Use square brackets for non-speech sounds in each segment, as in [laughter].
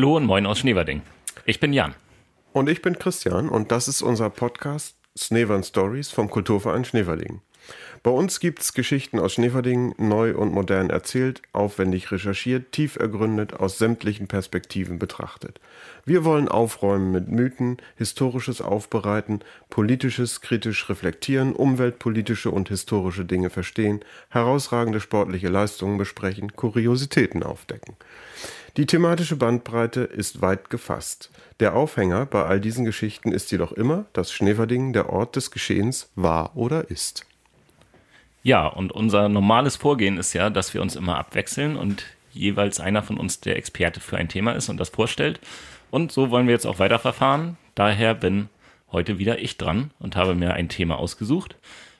Hallo und moin aus Schneverding. Ich bin Jan. Und ich bin Christian und das ist unser Podcast Snevern Stories vom Kulturverein Schneverding. Bei uns gibt es Geschichten aus Schneverding, neu und modern erzählt, aufwendig recherchiert, tief ergründet, aus sämtlichen Perspektiven betrachtet. Wir wollen aufräumen mit Mythen, historisches aufbereiten, politisches kritisch reflektieren, umweltpolitische und historische Dinge verstehen, herausragende sportliche Leistungen besprechen, Kuriositäten aufdecken. Die thematische Bandbreite ist weit gefasst. Der Aufhänger bei all diesen Geschichten ist jedoch immer, dass Schneverding der Ort des Geschehens war oder ist. Ja, und unser normales Vorgehen ist ja, dass wir uns immer abwechseln und jeweils einer von uns der Experte für ein Thema ist und das vorstellt. Und so wollen wir jetzt auch weiterverfahren. Daher bin heute wieder ich dran und habe mir ein Thema ausgesucht.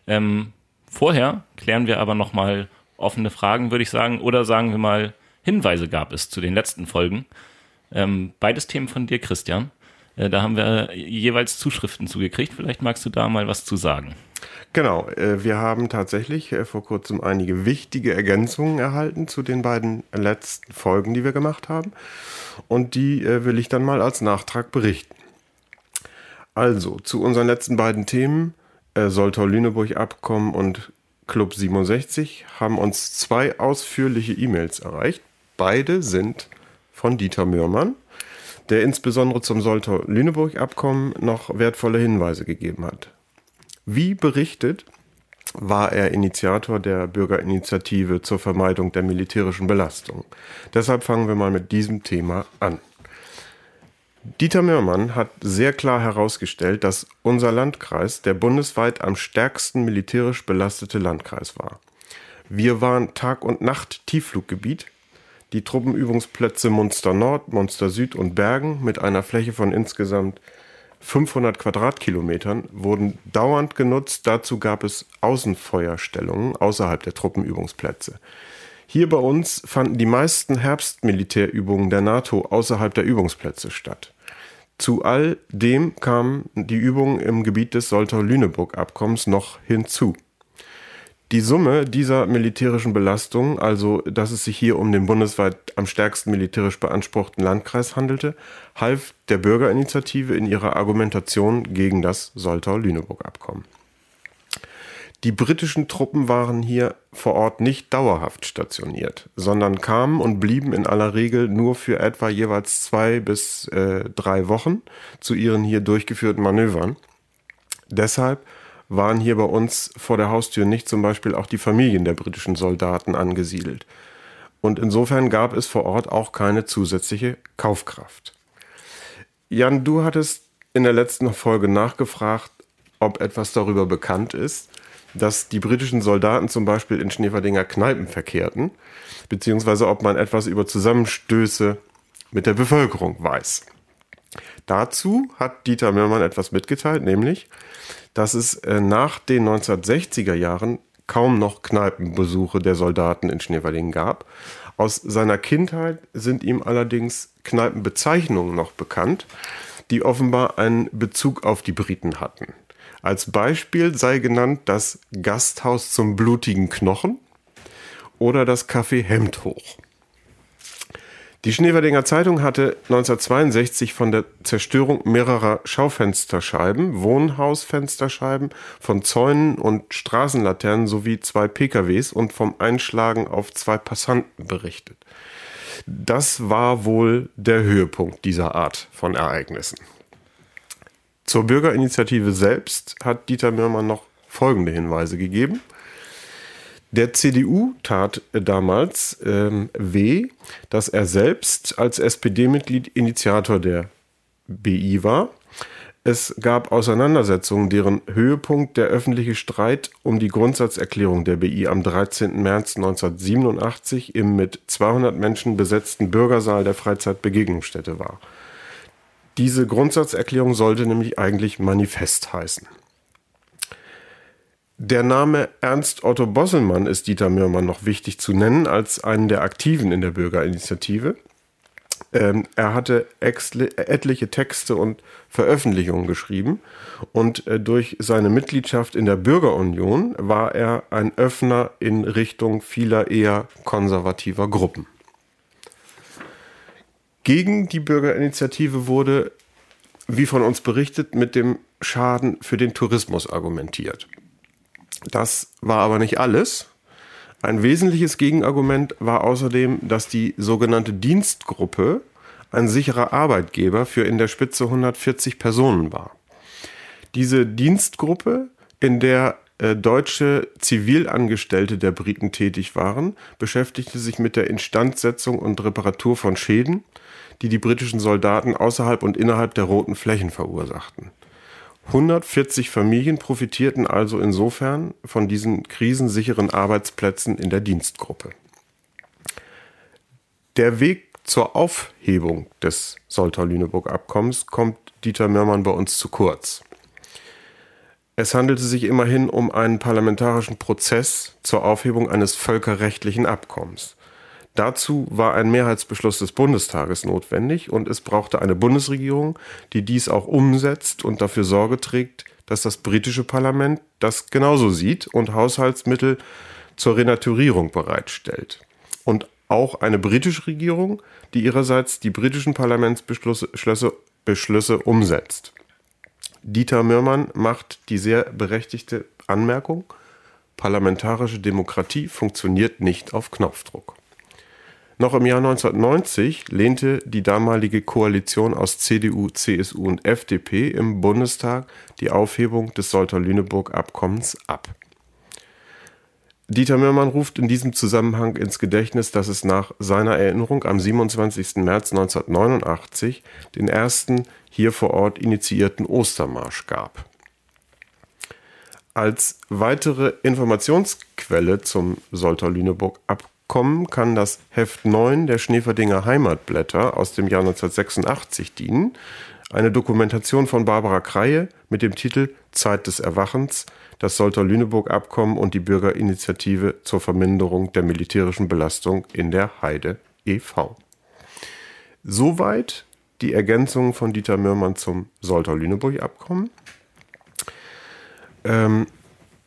Ähm, vorher klären wir aber nochmal offene Fragen, würde ich sagen, oder sagen wir mal, Hinweise gab es zu den letzten Folgen. Ähm, beides Themen von dir, Christian. Äh, da haben wir jeweils Zuschriften zugekriegt. Vielleicht magst du da mal was zu sagen. Genau, äh, wir haben tatsächlich äh, vor kurzem einige wichtige Ergänzungen erhalten zu den beiden letzten Folgen, die wir gemacht haben. Und die äh, will ich dann mal als Nachtrag berichten. Also, zu unseren letzten beiden Themen, Soltau-Lüneburg-Abkommen und Club 67, haben uns zwei ausführliche E-Mails erreicht. Beide sind von Dieter Mürmann, der insbesondere zum Soltau-Lüneburg-Abkommen noch wertvolle Hinweise gegeben hat. Wie berichtet, war er Initiator der Bürgerinitiative zur Vermeidung der militärischen Belastung. Deshalb fangen wir mal mit diesem Thema an. Dieter Mörmann hat sehr klar herausgestellt, dass unser Landkreis der bundesweit am stärksten militärisch belastete Landkreis war. Wir waren Tag und Nacht Tieffluggebiet. Die Truppenübungsplätze Munster Nord, Munster Süd und Bergen mit einer Fläche von insgesamt 500 Quadratkilometern wurden dauernd genutzt. Dazu gab es Außenfeuerstellungen außerhalb der Truppenübungsplätze. Hier bei uns fanden die meisten Herbstmilitärübungen der NATO außerhalb der Übungsplätze statt. Zu all dem kamen die Übungen im Gebiet des Soltau-Lüneburg-Abkommens noch hinzu. Die Summe dieser militärischen Belastungen, also dass es sich hier um den bundesweit am stärksten militärisch beanspruchten Landkreis handelte, half der Bürgerinitiative in ihrer Argumentation gegen das Soltau-Lüneburg-Abkommen. Die britischen Truppen waren hier vor Ort nicht dauerhaft stationiert, sondern kamen und blieben in aller Regel nur für etwa jeweils zwei bis äh, drei Wochen zu ihren hier durchgeführten Manövern. Deshalb waren hier bei uns vor der Haustür nicht zum Beispiel auch die Familien der britischen Soldaten angesiedelt. Und insofern gab es vor Ort auch keine zusätzliche Kaufkraft. Jan, du hattest in der letzten Folge nachgefragt, ob etwas darüber bekannt ist, dass die britischen Soldaten zum Beispiel in Schneeverdinger Kneipen verkehrten, beziehungsweise ob man etwas über Zusammenstöße mit der Bevölkerung weiß. Dazu hat Dieter Mörmann etwas mitgeteilt, nämlich, dass es äh, nach den 1960er Jahren kaum noch Kneipenbesuche der Soldaten in Schneewerdingen gab. Aus seiner Kindheit sind ihm allerdings Kneipenbezeichnungen noch bekannt, die offenbar einen Bezug auf die Briten hatten. Als Beispiel sei genannt das Gasthaus zum blutigen Knochen oder das Café Hemdhoch. Die Schneewerdinger Zeitung hatte 1962 von der Zerstörung mehrerer Schaufensterscheiben, Wohnhausfensterscheiben, von Zäunen und Straßenlaternen sowie zwei PKWs und vom Einschlagen auf zwei Passanten berichtet. Das war wohl der Höhepunkt dieser Art von Ereignissen. Zur Bürgerinitiative selbst hat Dieter Mürmann noch folgende Hinweise gegeben. Der CDU tat damals ähm, weh, dass er selbst als SPD-Mitglied Initiator der BI war. Es gab Auseinandersetzungen, deren Höhepunkt der öffentliche Streit um die Grundsatzerklärung der BI am 13. März 1987 im mit 200 Menschen besetzten Bürgersaal der Freizeitbegegnungsstätte war. Diese Grundsatzerklärung sollte nämlich eigentlich Manifest heißen. Der Name Ernst Otto Bosselmann ist Dieter Mürmann noch wichtig zu nennen als einen der Aktiven in der Bürgerinitiative. Ähm, er hatte etliche Texte und Veröffentlichungen geschrieben und äh, durch seine Mitgliedschaft in der Bürgerunion war er ein Öffner in Richtung vieler eher konservativer Gruppen. Gegen die Bürgerinitiative wurde, wie von uns berichtet, mit dem Schaden für den Tourismus argumentiert. Das war aber nicht alles. Ein wesentliches Gegenargument war außerdem, dass die sogenannte Dienstgruppe ein sicherer Arbeitgeber für in der Spitze 140 Personen war. Diese Dienstgruppe, in der äh, deutsche Zivilangestellte der Briten tätig waren, beschäftigte sich mit der Instandsetzung und Reparatur von Schäden, die die britischen Soldaten außerhalb und innerhalb der roten Flächen verursachten. 140 Familien profitierten also insofern von diesen krisensicheren Arbeitsplätzen in der Dienstgruppe. Der Weg zur Aufhebung des Soltau-Lüneburg-Abkommens kommt Dieter Mörmann bei uns zu kurz. Es handelte sich immerhin um einen parlamentarischen Prozess zur Aufhebung eines völkerrechtlichen Abkommens. Dazu war ein Mehrheitsbeschluss des Bundestages notwendig und es brauchte eine Bundesregierung, die dies auch umsetzt und dafür Sorge trägt, dass das britische Parlament das genauso sieht und Haushaltsmittel zur Renaturierung bereitstellt. Und auch eine britische Regierung, die ihrerseits die britischen Parlamentsbeschlüsse Beschlüsse umsetzt. Dieter Mörmann macht die sehr berechtigte Anmerkung, parlamentarische Demokratie funktioniert nicht auf Knopfdruck. Noch im Jahr 1990 lehnte die damalige Koalition aus CDU, CSU und FDP im Bundestag die Aufhebung des Solter-Lüneburg-Abkommens ab. Dieter Mörmann ruft in diesem Zusammenhang ins Gedächtnis, dass es nach seiner Erinnerung am 27. März 1989 den ersten hier vor Ort initiierten Ostermarsch gab. Als weitere Informationsquelle zum Solter-Lüneburg-Abkommen kommen, kann das Heft 9 der Schneeferdinger Heimatblätter aus dem Jahr 1986 dienen. Eine Dokumentation von Barbara Kreie mit dem Titel Zeit des Erwachens, das Solter-Lüneburg-Abkommen und die Bürgerinitiative zur Verminderung der militärischen Belastung in der Heide e.V. Soweit die Ergänzung von Dieter Mürmann zum Solter-Lüneburg-Abkommen. Ähm,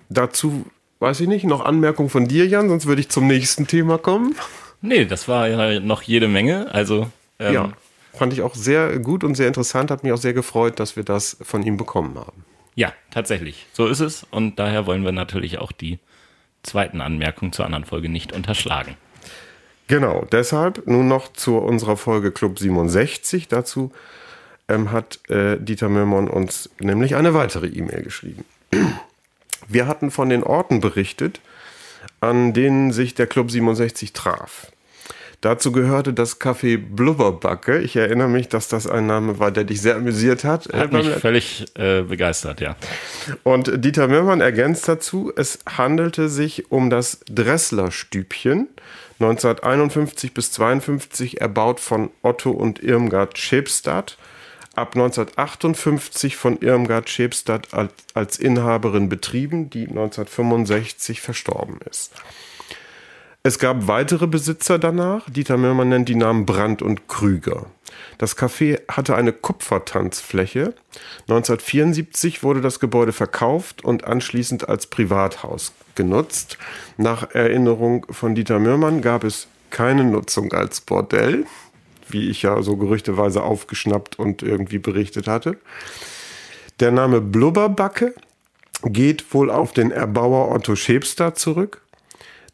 dazu weiß ich nicht, noch Anmerkung von dir, Jan, sonst würde ich zum nächsten Thema kommen. Nee, das war ja noch jede Menge. Also ähm, ja, fand ich auch sehr gut und sehr interessant. Hat mich auch sehr gefreut, dass wir das von ihm bekommen haben. Ja, tatsächlich. So ist es. Und daher wollen wir natürlich auch die zweiten Anmerkungen zur anderen Folge nicht unterschlagen. Genau, deshalb nun noch zu unserer Folge Club 67. Dazu ähm, hat äh, Dieter Mömmern uns nämlich eine weitere E-Mail geschrieben. Wir hatten von den Orten berichtet, an denen sich der Club 67 traf. Dazu gehörte das Café Blubberbacke. Ich erinnere mich, dass das ein Name war, der dich sehr amüsiert hat. Hat mich völlig äh, begeistert, ja. Und Dieter Möhrmann ergänzt dazu, es handelte sich um das Dressler-Stübchen, 1951 bis 52 erbaut von Otto und Irmgard Schepstadt ab 1958 von Irmgard Schepstadt als Inhaberin betrieben, die 1965 verstorben ist. Es gab weitere Besitzer danach. Dieter Möhrmann nennt die Namen Brandt und Krüger. Das Café hatte eine Kupfertanzfläche. 1974 wurde das Gebäude verkauft und anschließend als Privathaus genutzt. Nach Erinnerung von Dieter Möhrmann gab es keine Nutzung als Bordell wie ich ja so gerüchteweise aufgeschnappt und irgendwie berichtet hatte. Der Name Blubberbacke geht wohl auf den Erbauer Otto Schepster zurück,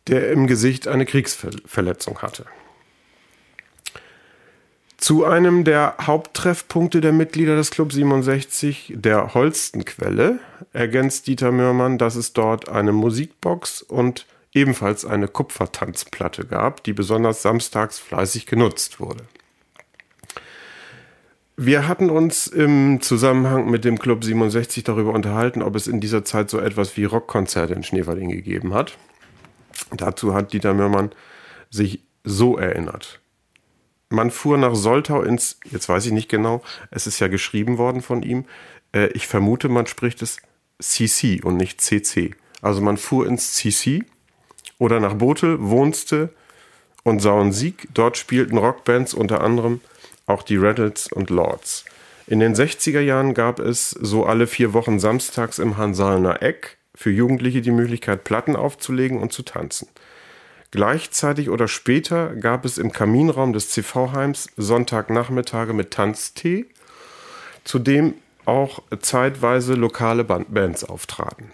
der im Gesicht eine Kriegsverletzung hatte. Zu einem der Haupttreffpunkte der Mitglieder des Club 67, der Holstenquelle, ergänzt Dieter Mörmann, dass es dort eine Musikbox und ebenfalls eine Kupfertanzplatte gab, die besonders samstags fleißig genutzt wurde. Wir hatten uns im Zusammenhang mit dem Club 67 darüber unterhalten, ob es in dieser Zeit so etwas wie Rockkonzerte in Schneewalding gegeben hat. Dazu hat Dieter Mörmann sich so erinnert. Man fuhr nach Soltau ins, jetzt weiß ich nicht genau, es ist ja geschrieben worden von ihm. Äh, ich vermute, man spricht es CC und nicht CC. Also man fuhr ins CC oder nach Botel, Wohnste und Sauensieg. Dort spielten Rockbands unter anderem auch die Rattles und Lords. In den 60er Jahren gab es so alle vier Wochen samstags im Hansalner Eck für Jugendliche die Möglichkeit, Platten aufzulegen und zu tanzen. Gleichzeitig oder später gab es im Kaminraum des CV-Heims Sonntagnachmittage mit Tanztee, zu dem auch zeitweise lokale Bands auftraten.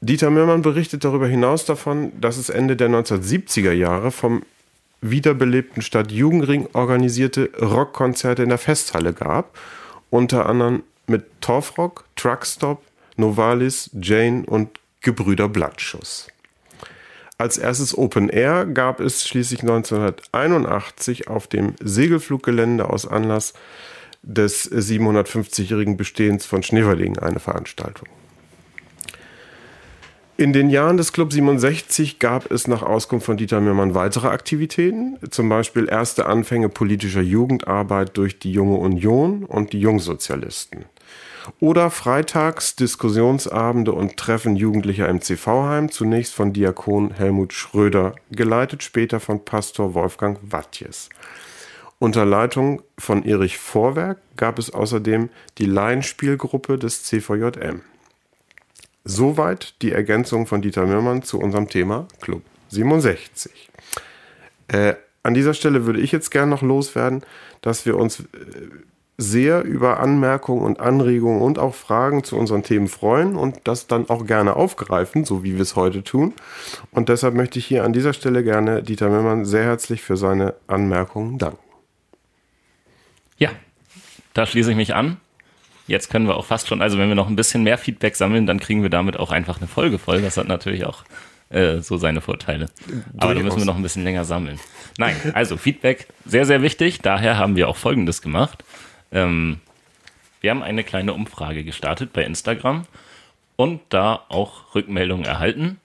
Dieter Möhrmann berichtet darüber hinaus davon, dass es Ende der 1970er Jahre vom wiederbelebten Stadtjugendring organisierte Rockkonzerte in der Festhalle gab, unter anderem mit Torfrock, Truckstop, Novalis, Jane und Gebrüder Blattschuss. Als erstes Open Air gab es schließlich 1981 auf dem Segelfluggelände aus Anlass des 750-jährigen Bestehens von Schneeverlegen eine Veranstaltung. In den Jahren des Club 67 gab es nach Auskunft von Dieter Mührmann weitere Aktivitäten, zum Beispiel erste Anfänge politischer Jugendarbeit durch die Junge Union und die Jungsozialisten. Oder freitags Diskussionsabende und Treffen Jugendlicher im CV-Heim, zunächst von Diakon Helmut Schröder, geleitet später von Pastor Wolfgang Wattjes. Unter Leitung von Erich Vorwerk gab es außerdem die Laienspielgruppe des CVJM. Soweit die Ergänzung von Dieter Mührmann zu unserem Thema Club 67. Äh, an dieser Stelle würde ich jetzt gerne noch loswerden, dass wir uns äh, sehr über Anmerkungen und Anregungen und auch Fragen zu unseren Themen freuen und das dann auch gerne aufgreifen, so wie wir es heute tun. Und deshalb möchte ich hier an dieser Stelle gerne Dieter Müllmann sehr herzlich für seine Anmerkungen danken. Ja, da schließe ich mich an jetzt können wir auch fast schon, also wenn wir noch ein bisschen mehr Feedback sammeln, dann kriegen wir damit auch einfach eine Folge voll. Das hat natürlich auch äh, so seine Vorteile. Aber da müssen wir noch ein bisschen länger sammeln. Nein, also Feedback sehr, sehr wichtig. Daher haben wir auch Folgendes gemacht. Ähm, wir haben eine kleine Umfrage gestartet bei Instagram und da auch Rückmeldungen erhalten,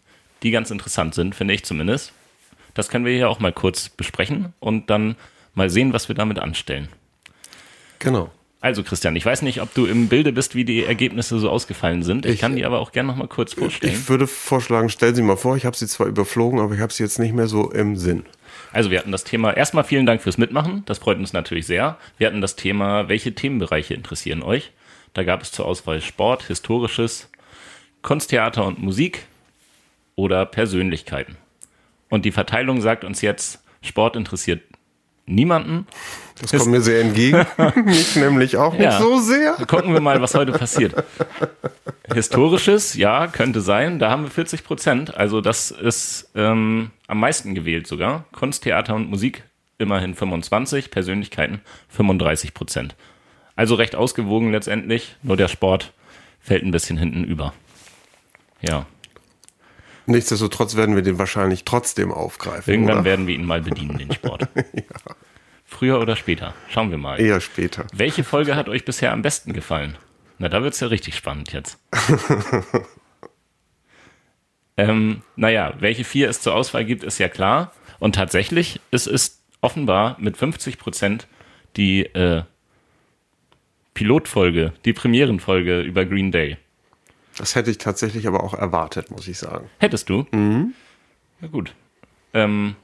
die ganz interessant sind, finde ich zumindest. Das können wir hier auch mal kurz besprechen und dann mal sehen, was wir damit anstellen. Genau. Also Christian, ich weiß nicht, ob du im Bilde bist, wie die Ergebnisse so ausgefallen sind. Ich, ich kann die aber auch gerne noch mal kurz vorstellen. Ich würde vorschlagen, stellen Sie mal vor, ich habe sie zwar überflogen, aber ich habe sie jetzt nicht mehr so im Sinn. Also wir hatten das Thema, erstmal vielen Dank fürs Mitmachen, das freut uns natürlich sehr. Wir hatten das Thema, welche Themenbereiche interessieren euch? Da gab es zur Auswahl Sport, Historisches, Kunsttheater und Musik oder Persönlichkeiten. Und die Verteilung sagt uns jetzt, Sport interessiert niemanden. Das kommt mir sehr entgegen. [laughs] Mich nämlich auch nicht ja. so sehr. Gucken wir mal, was heute passiert. Historisches, ja, könnte sein. Da haben wir 40 Prozent. Also das ist ähm, am meisten gewählt sogar. Kunst, Theater und Musik immerhin 25, Persönlichkeiten 35 Prozent. Also recht ausgewogen letztendlich. Nur der Sport fällt ein bisschen hinten über. Ja. Nichtsdestotrotz werden wir den wahrscheinlich trotzdem aufgreifen. Irgendwann oder? werden wir ihn mal bedienen, den Sport. [laughs] ja. Früher oder später? Schauen wir mal. Eher später. Welche Folge hat euch bisher am besten gefallen? Na, da wird es ja richtig spannend jetzt. [laughs] ähm, naja, welche vier es zur Auswahl gibt, ist ja klar. Und tatsächlich ist es offenbar mit 50 Prozent die äh, Pilotfolge, die Premierenfolge über Green Day. Das hätte ich tatsächlich aber auch erwartet, muss ich sagen. Hättest du? Mhm. Na gut. Ähm,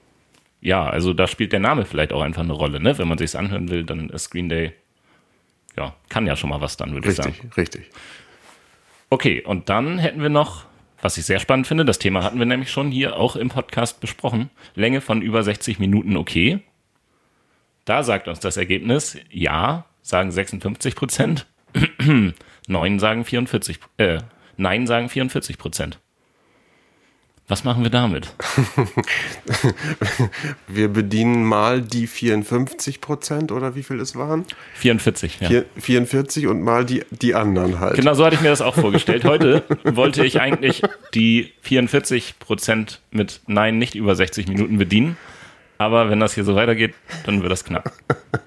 ja, also da spielt der Name vielleicht auch einfach eine Rolle, ne? Wenn man sich's anhören will, dann ist Green Day, ja, kann ja schon mal was dann, würde ich sagen. Richtig, richtig. Okay, und dann hätten wir noch, was ich sehr spannend finde, das Thema hatten wir nämlich schon hier auch im Podcast besprochen, Länge von über 60 Minuten okay. Da sagt uns das Ergebnis, ja, sagen 56 Prozent, [clears throat] neun sagen 44, äh, nein sagen 44 Prozent. Was machen wir damit? [laughs] wir bedienen mal die 54 Prozent oder wie viel es waren? 44, ja. 44 und mal die, die anderen halt. Genau so hatte ich mir das auch vorgestellt. Heute wollte ich eigentlich die 44 Prozent mit Nein nicht über 60 Minuten bedienen. Aber wenn das hier so weitergeht, dann wird das knapp.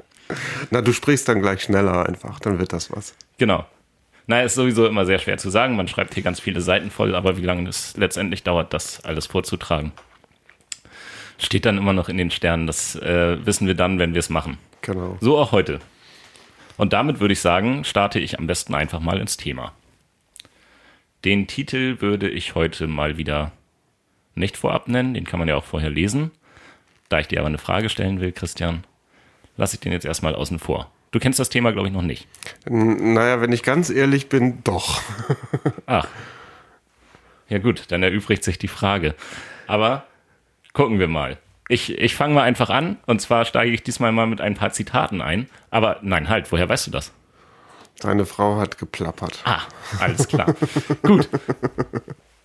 [laughs] Na, du sprichst dann gleich schneller einfach, dann wird das was. Genau. Naja, ist sowieso immer sehr schwer zu sagen. Man schreibt hier ganz viele Seiten voll, aber wie lange es letztendlich dauert, das alles vorzutragen, steht dann immer noch in den Sternen. Das äh, wissen wir dann, wenn wir es machen. Genau. So auch heute. Und damit würde ich sagen, starte ich am besten einfach mal ins Thema. Den Titel würde ich heute mal wieder nicht vorab nennen, den kann man ja auch vorher lesen. Da ich dir aber eine Frage stellen will, Christian, lasse ich den jetzt erstmal außen vor. Du kennst das Thema, glaube ich, noch nicht. Naja, wenn ich ganz ehrlich bin, doch. Ach. Ja gut, dann erübrigt sich die Frage. Aber gucken wir mal. Ich, ich fange mal einfach an und zwar steige ich diesmal mal mit ein paar Zitaten ein. Aber nein, halt, woher weißt du das? Deine Frau hat geplappert. Ah, alles klar. Gut.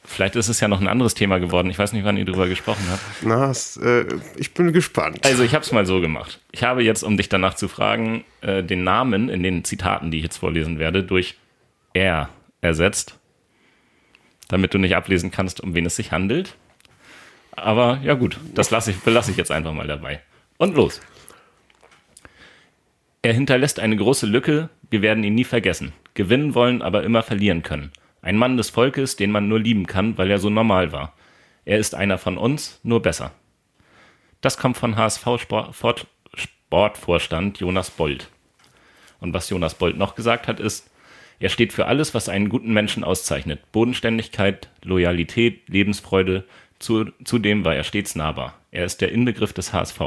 Vielleicht ist es ja noch ein anderes Thema geworden. Ich weiß nicht, wann ihr darüber gesprochen habt. Na, äh, ich bin gespannt. Also ich habe es mal so gemacht. Ich habe jetzt, um dich danach zu fragen, äh, den Namen in den Zitaten, die ich jetzt vorlesen werde, durch er ersetzt, damit du nicht ablesen kannst, um wen es sich handelt. Aber ja gut, das lasse ich, belasse ich jetzt einfach mal dabei. Und los. Er hinterlässt eine große Lücke, wir werden ihn nie vergessen. Gewinnen wollen, aber immer verlieren können. Ein Mann des Volkes, den man nur lieben kann, weil er so normal war. Er ist einer von uns, nur besser. Das kommt von HSV Sport, Sportvorstand Jonas Bold. Und was Jonas Bold noch gesagt hat, ist, er steht für alles, was einen guten Menschen auszeichnet. Bodenständigkeit, Loyalität, Lebensfreude. Zu, zudem war er stets nahbar. Er ist der Inbegriff des HSV.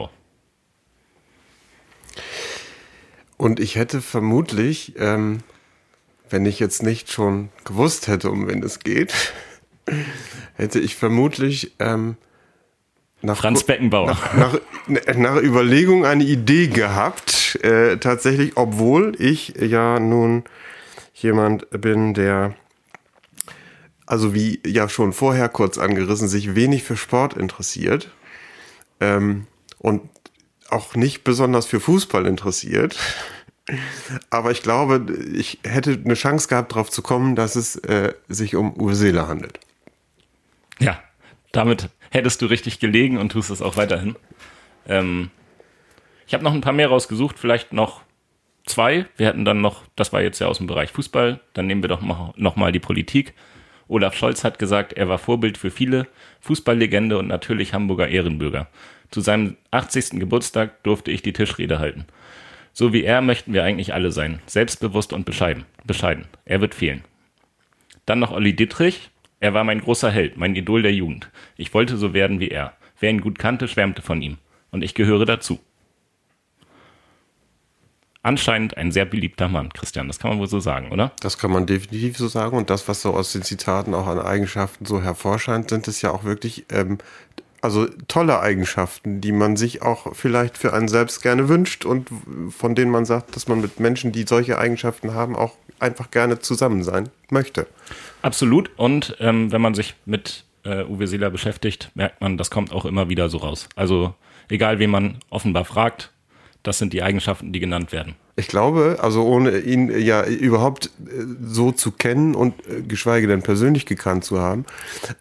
Und ich hätte vermutlich, ähm, wenn ich jetzt nicht schon gewusst hätte, um wen es geht, [laughs] hätte ich vermutlich ähm, nach, Franz Beckenbauer. Nach, nach, [laughs] nach, Überlegung eine Idee gehabt, äh, tatsächlich, obwohl ich ja nun jemand bin, der, also wie ja schon vorher kurz angerissen, sich wenig für Sport interessiert ähm, und auch nicht besonders für Fußball interessiert. Aber ich glaube, ich hätte eine Chance gehabt, darauf zu kommen, dass es äh, sich um Seeler handelt. Ja, damit hättest du richtig gelegen und tust es auch weiterhin. Ähm, ich habe noch ein paar mehr rausgesucht, vielleicht noch zwei. Wir hätten dann noch, das war jetzt ja aus dem Bereich Fußball, dann nehmen wir doch noch mal die Politik. Olaf Scholz hat gesagt, er war Vorbild für viele, Fußballlegende und natürlich Hamburger Ehrenbürger. Zu seinem 80. Geburtstag durfte ich die Tischrede halten. So wie er möchten wir eigentlich alle sein, selbstbewusst und bescheiden. bescheiden. Er wird fehlen. Dann noch Olli Dittrich. Er war mein großer Held, mein Idol der Jugend. Ich wollte so werden wie er. Wer ihn gut kannte, schwärmte von ihm. Und ich gehöre dazu. Anscheinend ein sehr beliebter Mann, Christian. Das kann man wohl so sagen, oder? Das kann man definitiv so sagen. Und das, was so aus den Zitaten auch an Eigenschaften so hervorscheint, sind es ja auch wirklich ähm, also tolle Eigenschaften, die man sich auch vielleicht für einen selbst gerne wünscht und von denen man sagt, dass man mit Menschen, die solche Eigenschaften haben, auch einfach gerne zusammen sein möchte. Absolut. Und ähm, wenn man sich mit äh, Uwe Seeler beschäftigt, merkt man, das kommt auch immer wieder so raus. Also egal, wen man offenbar fragt, das sind die Eigenschaften, die genannt werden. Ich glaube, also ohne ihn ja überhaupt äh, so zu kennen und äh, geschweige denn persönlich gekannt zu haben,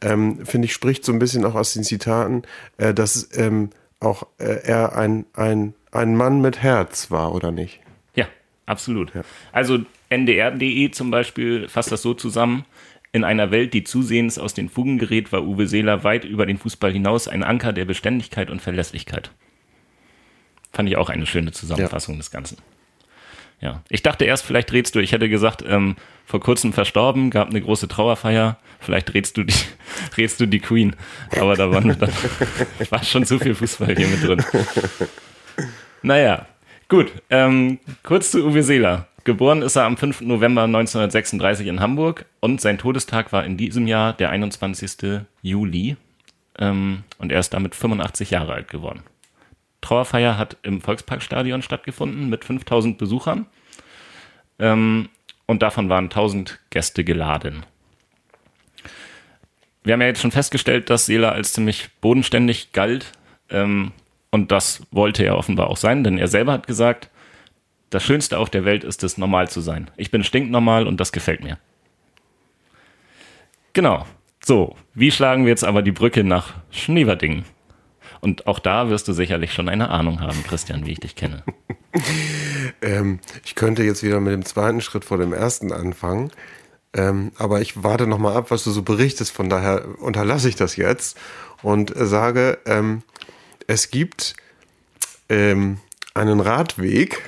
ähm, finde ich, spricht so ein bisschen auch aus den Zitaten, äh, dass ähm, auch äh, er ein, ein, ein Mann mit Herz war, oder nicht? Ja, absolut. Ja. Also ndr.de zum Beispiel fasst das so zusammen. In einer Welt, die zusehends aus den Fugen gerät, war Uwe Seeler weit über den Fußball hinaus ein Anker der Beständigkeit und Verlässlichkeit. Fand ich auch eine schöne Zusammenfassung ja. des Ganzen. Ja, ich dachte erst, vielleicht rätst du, ich hätte gesagt, ähm, vor kurzem verstorben, gab eine große Trauerfeier, vielleicht rätst du die, [laughs] rätst du die Queen. Aber da war, dann, [laughs] war schon zu viel Fußball hier mit drin. Naja, gut, ähm, kurz zu Uwe Seeler. Geboren ist er am 5. November 1936 in Hamburg und sein Todestag war in diesem Jahr der 21. Juli. Ähm, und er ist damit 85 Jahre alt geworden. Trauerfeier hat im Volksparkstadion stattgefunden mit 5000 Besuchern. Ähm, und davon waren 1000 Gäste geladen. Wir haben ja jetzt schon festgestellt, dass Seela als ziemlich bodenständig galt. Ähm, und das wollte er offenbar auch sein, denn er selber hat gesagt, das Schönste auf der Welt ist es, normal zu sein. Ich bin stinknormal und das gefällt mir. Genau. So, wie schlagen wir jetzt aber die Brücke nach Schneverdingen? Und auch da wirst du sicherlich schon eine Ahnung haben, Christian, wie ich dich kenne. [laughs] ähm, ich könnte jetzt wieder mit dem zweiten Schritt vor dem ersten anfangen. Ähm, aber ich warte noch mal ab, was du so berichtest. Von daher unterlasse ich das jetzt und sage, ähm, es gibt ähm, einen Radweg,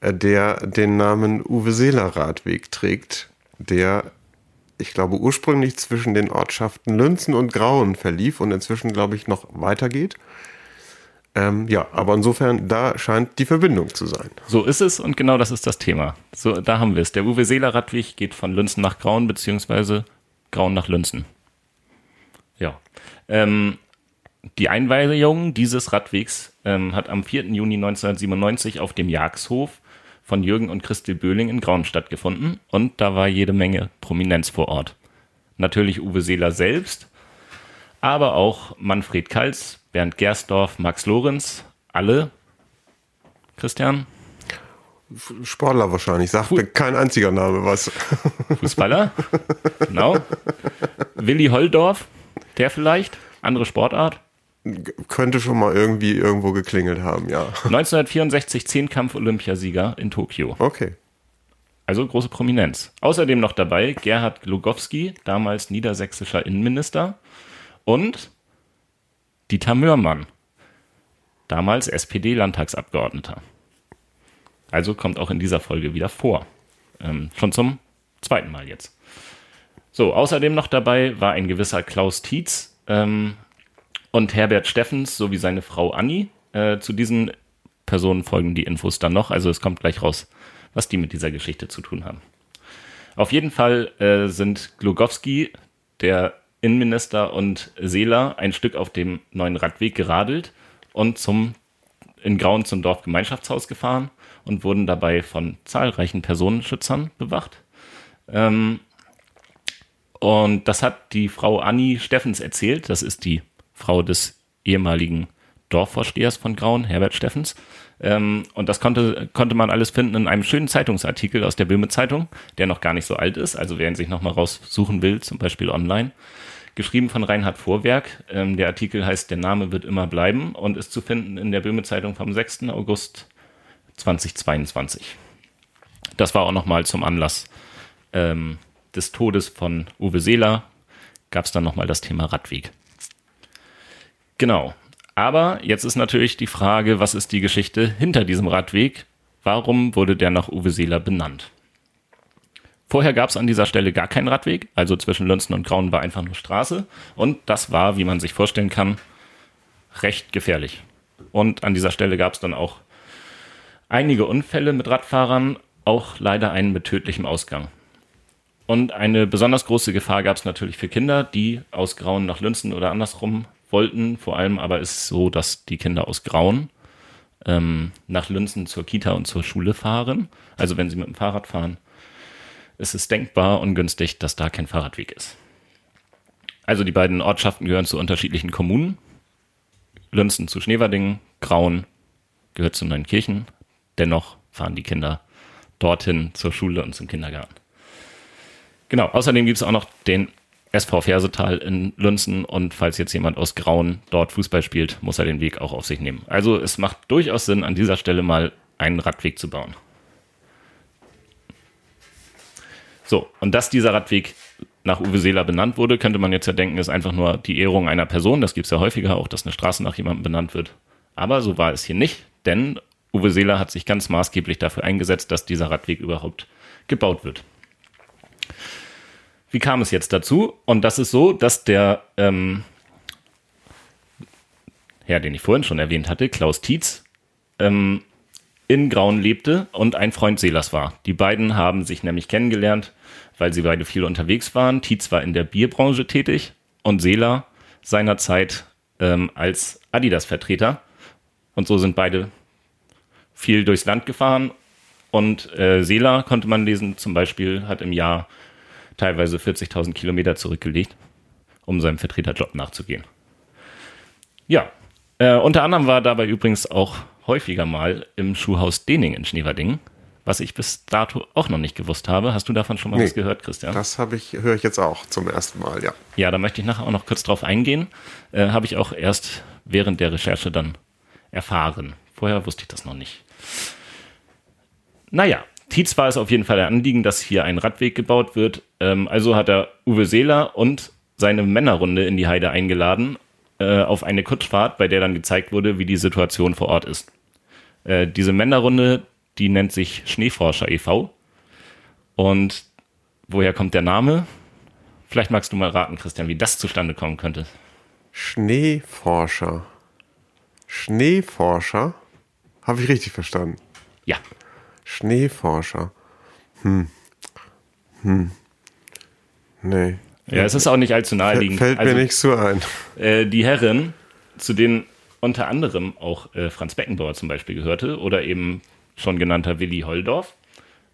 äh, der den Namen Uwe Seeler Radweg trägt, der ich glaube, ursprünglich zwischen den Ortschaften Lünzen und Grauen verlief und inzwischen, glaube ich, noch weitergeht. Ähm, ja, aber insofern, da scheint die Verbindung zu sein. So ist es und genau das ist das Thema. So, da haben wir es. Der Uwe Seeler Radweg geht von Lünzen nach Grauen, beziehungsweise Grauen nach Lünzen. Ja. Ähm, die Einweihung dieses Radwegs ähm, hat am 4. Juni 1997 auf dem Jagdhof von Jürgen und Christel Böhling in Grauen stattgefunden und da war jede Menge Prominenz vor Ort. Natürlich Uwe Seeler selbst, aber auch Manfred Kals, Bernd Gersdorf, Max Lorenz, alle. Christian? Sportler wahrscheinlich, sagt mir kein einziger Name was. Fußballer, [laughs] genau. Willi Holldorf, der vielleicht, andere Sportart. Könnte schon mal irgendwie irgendwo geklingelt haben, ja. [laughs] 1964 Zehnkampf-Olympiasieger in Tokio. Okay. Also große Prominenz. Außerdem noch dabei Gerhard Glogowski, damals niedersächsischer Innenminister. Und Dieter Mörmann, damals SPD-Landtagsabgeordneter. Also kommt auch in dieser Folge wieder vor. Ähm, schon zum zweiten Mal jetzt. So, außerdem noch dabei war ein gewisser Klaus Tietz ähm, und Herbert Steffens sowie seine Frau Anni. Äh, zu diesen Personen folgen die Infos dann noch. Also es kommt gleich raus, was die mit dieser Geschichte zu tun haben. Auf jeden Fall äh, sind Glogowski, der Innenminister und Seeler ein Stück auf dem neuen Radweg geradelt und zum in Grauen zum Dorfgemeinschaftshaus gefahren und wurden dabei von zahlreichen Personenschützern bewacht. Ähm, und das hat die Frau Anni Steffens erzählt. Das ist die Frau des ehemaligen Dorfvorstehers von Grauen, Herbert Steffens. Ähm, und das konnte, konnte man alles finden in einem schönen Zeitungsartikel aus der Böhme Zeitung, der noch gar nicht so alt ist. Also wer ihn sich nochmal raussuchen will, zum Beispiel online. Geschrieben von Reinhard Vorwerk. Ähm, der Artikel heißt Der Name wird immer bleiben und ist zu finden in der Böhme Zeitung vom 6. August 2022. Das war auch nochmal zum Anlass ähm, des Todes von Uwe Seeler. Gab es dann nochmal das Thema Radweg. Genau. Aber jetzt ist natürlich die Frage, was ist die Geschichte hinter diesem Radweg? Warum wurde der nach Uwe Seeler benannt? Vorher gab es an dieser Stelle gar keinen Radweg, also zwischen Lünzen und Grauen war einfach nur Straße. Und das war, wie man sich vorstellen kann, recht gefährlich. Und an dieser Stelle gab es dann auch einige Unfälle mit Radfahrern, auch leider einen mit tödlichem Ausgang. Und eine besonders große Gefahr gab es natürlich für Kinder, die aus Grauen nach Lünzen oder andersrum wollten. Vor allem aber ist es so, dass die Kinder aus Grauen ähm, nach Lünzen zur Kita und zur Schule fahren. Also wenn sie mit dem Fahrrad fahren, ist es denkbar ungünstig, dass da kein Fahrradweg ist. Also die beiden Ortschaften gehören zu unterschiedlichen Kommunen. Lünzen zu Schneverdingen, Grauen gehört zu Neunkirchen, Dennoch fahren die Kinder dorthin zur Schule und zum Kindergarten. Genau, außerdem gibt es auch noch den SV Fersetal in Lünzen und falls jetzt jemand aus Grauen dort Fußball spielt, muss er den Weg auch auf sich nehmen. Also es macht durchaus Sinn, an dieser Stelle mal einen Radweg zu bauen. So, und dass dieser Radweg nach Uwe Seeler benannt wurde, könnte man jetzt ja denken, ist einfach nur die Ehrung einer Person. Das gibt es ja häufiger auch, dass eine Straße nach jemandem benannt wird. Aber so war es hier nicht, denn Uwe Seeler hat sich ganz maßgeblich dafür eingesetzt, dass dieser Radweg überhaupt gebaut wird. Wie kam es jetzt dazu? Und das ist so, dass der ähm, Herr, den ich vorhin schon erwähnt hatte, Klaus Tietz, ähm, in Grauen lebte und ein Freund Seelers war. Die beiden haben sich nämlich kennengelernt, weil sie beide viel unterwegs waren. Tietz war in der Bierbranche tätig und Seeler seinerzeit ähm, als Adidas-Vertreter. Und so sind beide viel durchs Land gefahren und äh, Sela konnte man lesen, zum Beispiel hat im Jahr teilweise 40.000 Kilometer zurückgelegt, um seinem Vertreterjob nachzugehen. Ja, äh, unter anderem war dabei übrigens auch häufiger mal im Schuhhaus Dening in Schneverdingen, was ich bis dato auch noch nicht gewusst habe. Hast du davon schon mal nee, was gehört, Christian? Das habe ich, höre ich jetzt auch zum ersten Mal, ja. Ja, da möchte ich nachher auch noch kurz drauf eingehen. Äh, habe ich auch erst während der Recherche dann erfahren. Vorher wusste ich das noch nicht. Naja, Tietz war es auf jeden Fall der Anliegen, dass hier ein Radweg gebaut wird. Ähm, also hat er Uwe Seeler und seine Männerrunde in die Heide eingeladen äh, auf eine Kutschfahrt, bei der dann gezeigt wurde, wie die Situation vor Ort ist. Äh, diese Männerrunde, die nennt sich Schneeforscher e.V. Und woher kommt der Name? Vielleicht magst du mal raten, Christian, wie das zustande kommen könnte. Schneeforscher. Schneeforscher? Habe ich richtig verstanden? Ja. Schneeforscher. Hm. Hm. Nee. Ja, es ist auch nicht allzu naheliegend. Fällt mir also, nicht so ein. Äh, die Herren, zu denen unter anderem auch äh, Franz Beckenbauer zum Beispiel gehörte oder eben schon genannter Willi Holdorf,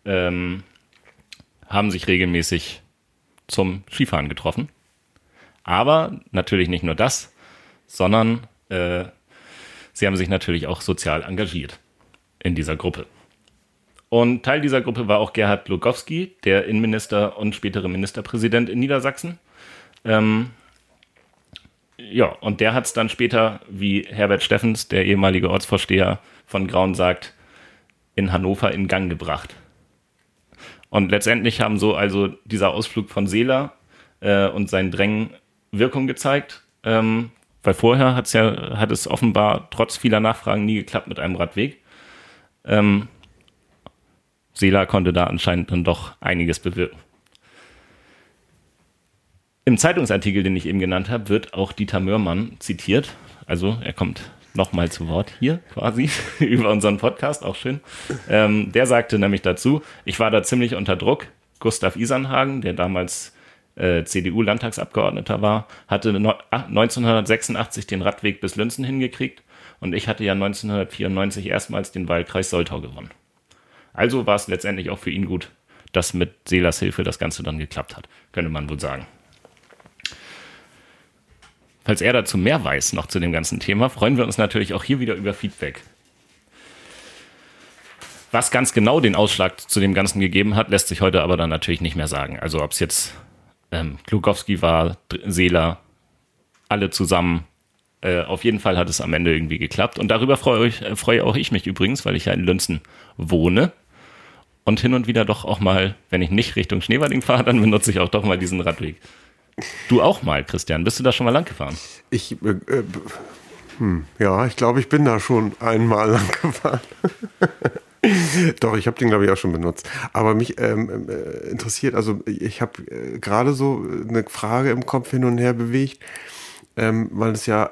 ähm, haben sich regelmäßig zum Skifahren getroffen. Aber natürlich nicht nur das, sondern äh, sie haben sich natürlich auch sozial engagiert in dieser Gruppe. Und Teil dieser Gruppe war auch Gerhard Lugowski, der Innenminister und spätere Ministerpräsident in Niedersachsen. Ähm, ja, und der hat es dann später, wie Herbert Steffens, der ehemalige Ortsvorsteher von Graun, sagt, in Hannover in Gang gebracht. Und letztendlich haben so also dieser Ausflug von Seeler äh, und sein Drängen Wirkung gezeigt. Ähm, weil vorher hat's ja, hat es offenbar trotz vieler Nachfragen nie geklappt mit einem Radweg. Ähm, Seeler konnte da anscheinend dann doch einiges bewirken. Im Zeitungsartikel, den ich eben genannt habe, wird auch Dieter Mörmann zitiert. Also er kommt nochmal zu Wort hier quasi [laughs] über unseren Podcast, auch schön. Ähm, der sagte nämlich dazu, ich war da ziemlich unter Druck. Gustav Isernhagen, der damals äh, CDU-Landtagsabgeordneter war, hatte no 1986 den Radweg bis Lünzen hingekriegt und ich hatte ja 1994 erstmals den Wahlkreis Soltau gewonnen. Also war es letztendlich auch für ihn gut, dass mit Seelers Hilfe das Ganze dann geklappt hat, könnte man wohl sagen. Falls er dazu mehr weiß, noch zu dem ganzen Thema, freuen wir uns natürlich auch hier wieder über Feedback. Was ganz genau den Ausschlag zu dem Ganzen gegeben hat, lässt sich heute aber dann natürlich nicht mehr sagen. Also ob es jetzt ähm, Klukowski war, Seeler, alle zusammen. Äh, auf jeden Fall hat es am Ende irgendwie geklappt. Und darüber freue, ich, äh, freue auch ich mich übrigens, weil ich ja in Lünzen wohne. Und hin und wieder doch auch mal, wenn ich nicht Richtung Schneewalding fahre, dann benutze ich auch doch mal diesen Radweg. Du auch mal, Christian. Bist du da schon mal lang gefahren? Ich, äh, äh, hm, ja, ich glaube, ich bin da schon einmal lang gefahren. [laughs] Doch, ich habe den, glaube ich, auch schon benutzt. Aber mich ähm, äh, interessiert, also ich habe äh, gerade so eine Frage im Kopf hin und her bewegt, ähm, weil es ja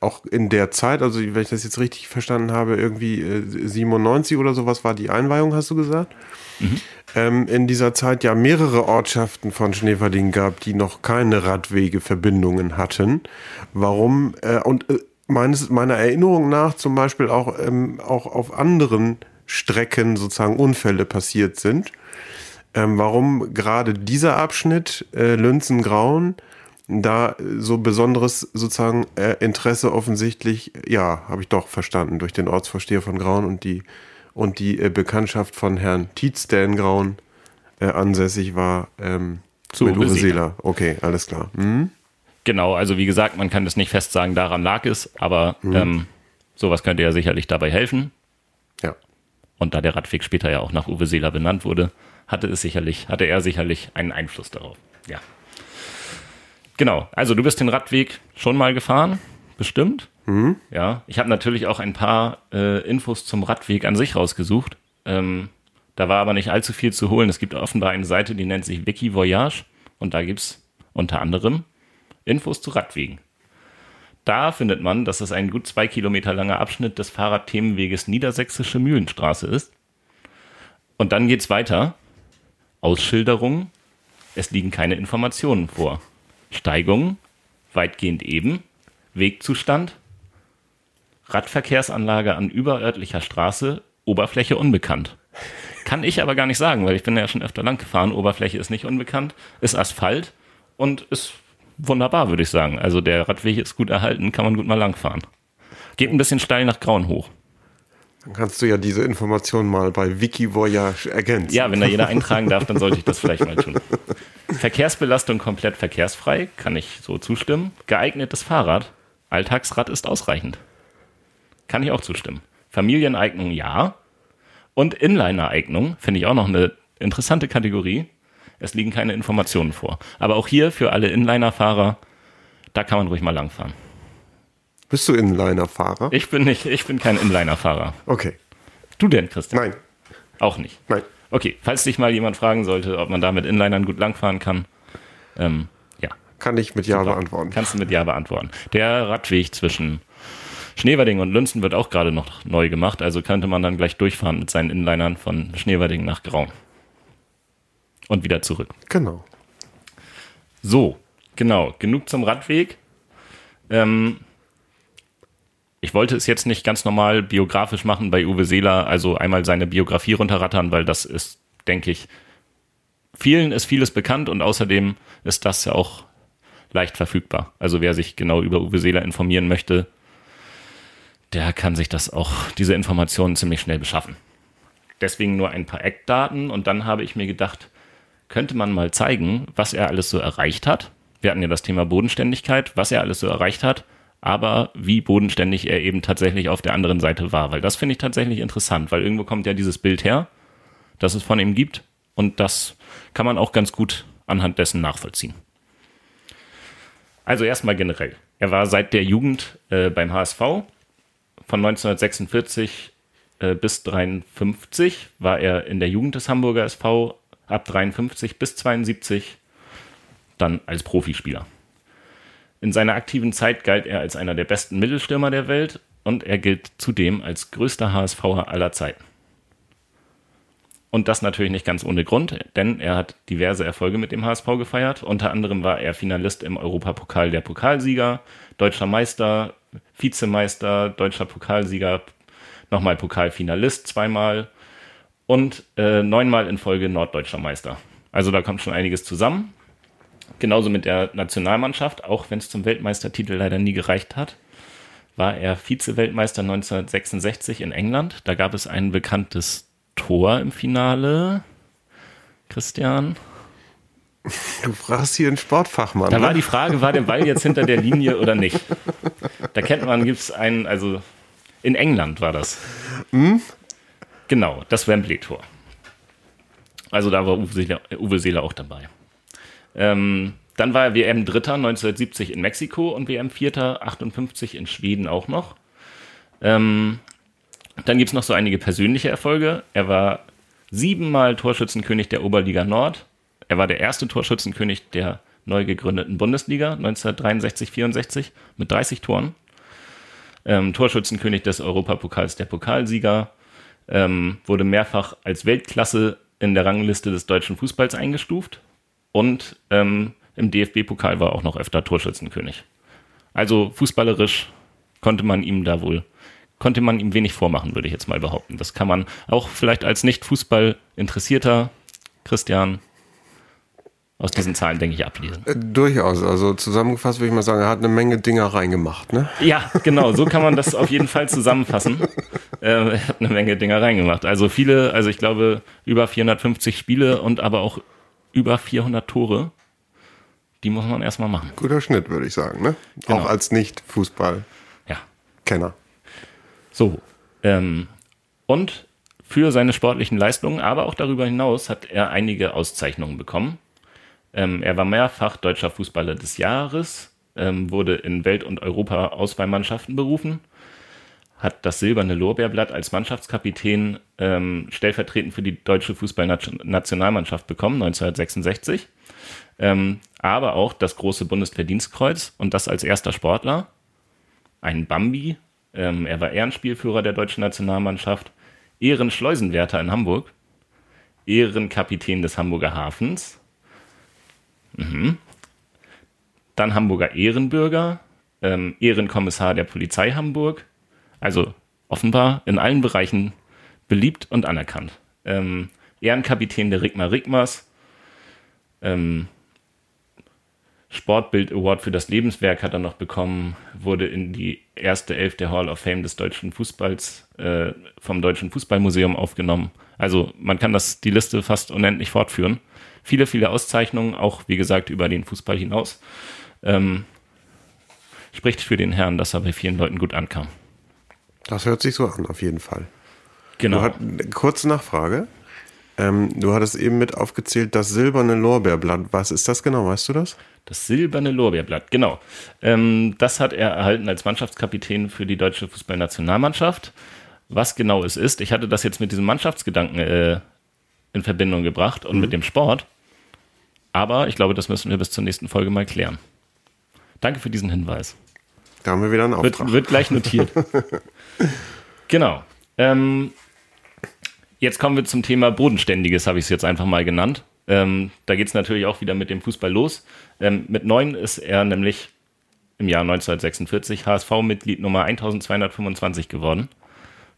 auch in der Zeit, also wenn ich das jetzt richtig verstanden habe, irgendwie äh, 97 oder sowas war die Einweihung, hast du gesagt? Mhm. Ähm, in dieser Zeit ja mehrere Ortschaften von Schneverding gab, die noch keine Radwegeverbindungen hatten. Warum? Äh, und äh, meines, meiner Erinnerung nach zum Beispiel auch, ähm, auch auf anderen Strecken sozusagen Unfälle passiert sind. Ähm, warum gerade dieser Abschnitt äh, Lünzen-Grauen da so besonderes sozusagen äh, Interesse offensichtlich, ja, habe ich doch verstanden, durch den Ortsvorsteher von Grauen und die, und die äh, Bekanntschaft von Herrn Tietz, der in Grauen äh, ansässig war, ähm, Zu mit Uwe Seeler. Okay, alles klar. Mhm. Genau, also wie gesagt, man kann das nicht fest sagen, daran lag es, aber mhm. ähm, sowas könnte ja sicherlich dabei helfen. Ja. Und da der Radweg später ja auch nach Uwe Seeler benannt wurde, hatte es sicherlich, hatte er sicherlich einen Einfluss darauf. Ja. Genau, also du bist den Radweg schon mal gefahren, bestimmt. Mhm. Ja, ich habe natürlich auch ein paar äh, Infos zum Radweg an sich rausgesucht. Ähm, da war aber nicht allzu viel zu holen. Es gibt offenbar eine Seite, die nennt sich Wiki Voyage und da gibt es unter anderem Infos zu Radwegen. Da findet man, dass es ein gut zwei Kilometer langer Abschnitt des Fahrradthemenweges Niedersächsische Mühlenstraße ist. Und dann geht's weiter. Ausschilderung. Es liegen keine Informationen vor. Steigung, weitgehend eben, Wegzustand, Radverkehrsanlage an überörtlicher Straße, Oberfläche unbekannt. Kann ich aber gar nicht sagen, weil ich bin ja schon öfter lang gefahren. Oberfläche ist nicht unbekannt, ist Asphalt und ist wunderbar, würde ich sagen. Also der Radweg ist gut erhalten, kann man gut mal langfahren. Geht ein bisschen steil nach Grauen hoch. Dann kannst du ja diese Information mal bei Wikivoyage ergänzen. Ja, wenn da jeder eintragen darf, dann sollte ich das vielleicht mal tun. Verkehrsbelastung komplett verkehrsfrei, kann ich so zustimmen. Geeignetes Fahrrad, Alltagsrad ist ausreichend. Kann ich auch zustimmen. Familieneignung ja. Und Inliner-Eignung finde ich auch noch eine interessante Kategorie. Es liegen keine Informationen vor. Aber auch hier für alle Inliner-Fahrer, da kann man ruhig mal langfahren. Bist du Inliner-Fahrer? Ich bin nicht, ich bin kein Inliner-Fahrer. Okay. Du denn, Christian? Nein. Auch nicht. Nein. Okay, falls dich mal jemand fragen sollte, ob man da mit Inlinern gut langfahren kann, ähm, ja. Kann ich mit Ja Super. beantworten. Kannst du mit Ja beantworten. Der Radweg zwischen Schneewerding und Lünzen wird auch gerade noch neu gemacht, also könnte man dann gleich durchfahren mit seinen Inlinern von Schneewerding nach Graun. Und wieder zurück. Genau. So, genau, genug zum Radweg. Ähm, ich wollte es jetzt nicht ganz normal biografisch machen bei Uwe Seeler, also einmal seine Biografie runterrattern, weil das ist, denke ich, vielen ist vieles bekannt und außerdem ist das ja auch leicht verfügbar. Also wer sich genau über Uwe Seeler informieren möchte, der kann sich das auch, diese Informationen ziemlich schnell beschaffen. Deswegen nur ein paar Eckdaten und dann habe ich mir gedacht, könnte man mal zeigen, was er alles so erreicht hat. Wir hatten ja das Thema Bodenständigkeit, was er alles so erreicht hat, aber wie bodenständig er eben tatsächlich auf der anderen Seite war, weil das finde ich tatsächlich interessant, weil irgendwo kommt ja dieses Bild her, das es von ihm gibt und das kann man auch ganz gut anhand dessen nachvollziehen. Also erstmal generell. Er war seit der Jugend äh, beim HSV. Von 1946 äh, bis 53 war er in der Jugend des Hamburger SV. Ab 53 bis 72 dann als Profispieler. In seiner aktiven Zeit galt er als einer der besten Mittelstürmer der Welt und er gilt zudem als größter HSVer aller Zeiten. Und das natürlich nicht ganz ohne Grund, denn er hat diverse Erfolge mit dem HSV gefeiert. Unter anderem war er Finalist im Europapokal der Pokalsieger, deutscher Meister, Vizemeister, deutscher Pokalsieger, nochmal Pokalfinalist zweimal und äh, neunmal in Folge norddeutscher Meister. Also da kommt schon einiges zusammen. Genauso mit der Nationalmannschaft, auch wenn es zum Weltmeistertitel leider nie gereicht hat, war er Vize-Weltmeister 1966 in England. Da gab es ein bekanntes Tor im Finale. Christian? Du fragst hier einen Sportfachmann. Da ne? war die Frage, war der Ball jetzt hinter der Linie oder nicht? Da kennt man, gibt es einen, also in England war das. Hm? Genau, das Wembley-Tor. Also da war Uwe Seeler, Uwe Seeler auch dabei. Ähm, dann war er WM Dritter 1970 in Mexiko und WM Vierter 58 in Schweden auch noch. Ähm, dann gibt es noch so einige persönliche Erfolge. Er war siebenmal Torschützenkönig der Oberliga Nord. Er war der erste Torschützenkönig der neu gegründeten Bundesliga 1963-64 mit 30 Toren. Ähm, Torschützenkönig des Europapokals der Pokalsieger. Ähm, wurde mehrfach als Weltklasse in der Rangliste des deutschen Fußballs eingestuft. Und ähm, im DFB-Pokal war auch noch öfter Torschützenkönig. Also fußballerisch konnte man ihm da wohl konnte man ihm wenig vormachen, würde ich jetzt mal behaupten. Das kann man auch vielleicht als nicht Fußball interessierter Christian aus diesen Zahlen, denke ich, ablesen. Äh, durchaus. Also zusammengefasst würde ich mal sagen, er hat eine Menge Dinger reingemacht, ne? Ja, genau. So kann man das auf jeden Fall zusammenfassen. äh, er hat eine Menge Dinger reingemacht. Also viele, also ich glaube, über 450 Spiele und aber auch über 400 Tore. Die muss man erstmal machen. Guter Schnitt, würde ich sagen, ne? Genau. Auch als Nicht-Fußball-Kenner. Ja. So. Ähm, und für seine sportlichen Leistungen, aber auch darüber hinaus hat er einige Auszeichnungen bekommen. Ähm, er war mehrfach deutscher Fußballer des Jahres, ähm, wurde in Welt- und Europa-Auswahlmannschaften berufen, hat das silberne Lorbeerblatt als Mannschaftskapitän ähm, stellvertretend für die deutsche Fußballnationalmannschaft bekommen, 1966. Ähm, aber auch das große Bundesverdienstkreuz und das als erster Sportler. Ein Bambi ähm, er war Ehrenspielführer der deutschen Nationalmannschaft, Ehrenschleusenwärter in Hamburg, Ehrenkapitän des Hamburger Hafens, mhm. dann Hamburger Ehrenbürger, ähm, Ehrenkommissar der Polizei Hamburg, also offenbar in allen Bereichen beliebt und anerkannt. Ähm, Ehrenkapitän der Rigmar Rigmars, ähm, Sportbild Award für das Lebenswerk hat er noch bekommen, wurde in die erste Elf der Hall of Fame des deutschen Fußballs äh, vom Deutschen Fußballmuseum aufgenommen. Also man kann das die Liste fast unendlich fortführen. Viele, viele Auszeichnungen, auch wie gesagt über den Fußball hinaus. Ähm, spricht für den Herrn, dass er bei vielen Leuten gut ankam. Das hört sich so an, auf jeden Fall. Genau. Hat, kurze Nachfrage. Ähm, du hattest eben mit aufgezählt, das silberne Lorbeerblatt. Was ist das genau? Weißt du das? Das silberne Lorbeerblatt, genau. Ähm, das hat er erhalten als Mannschaftskapitän für die deutsche Fußballnationalmannschaft. Was genau es ist, ich hatte das jetzt mit diesem Mannschaftsgedanken äh, in Verbindung gebracht und mhm. mit dem Sport. Aber ich glaube, das müssen wir bis zur nächsten Folge mal klären. Danke für diesen Hinweis. Da haben wir wieder einen Auftrag. Wird, wird gleich notiert. [laughs] genau. Ähm, Jetzt kommen wir zum Thema Bodenständiges, habe ich es jetzt einfach mal genannt. Ähm, da geht es natürlich auch wieder mit dem Fußball los. Ähm, mit neun ist er nämlich im Jahr 1946 HSV-Mitglied Nummer 1225 geworden,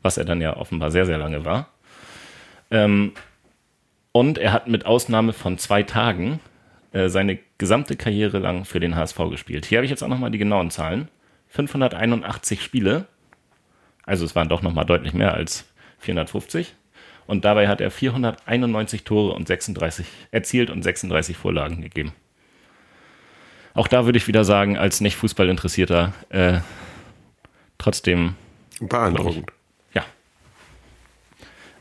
was er dann ja offenbar sehr, sehr lange war. Ähm, und er hat mit Ausnahme von zwei Tagen äh, seine gesamte Karriere lang für den HSV gespielt. Hier habe ich jetzt auch nochmal die genauen Zahlen. 581 Spiele, also es waren doch nochmal deutlich mehr als 450. Und dabei hat er 491 Tore und 36 erzielt und 36 Vorlagen gegeben. Auch da würde ich wieder sagen, als nicht Fußballinteressierter, äh, trotzdem. Beeindruckend. Ich, ja.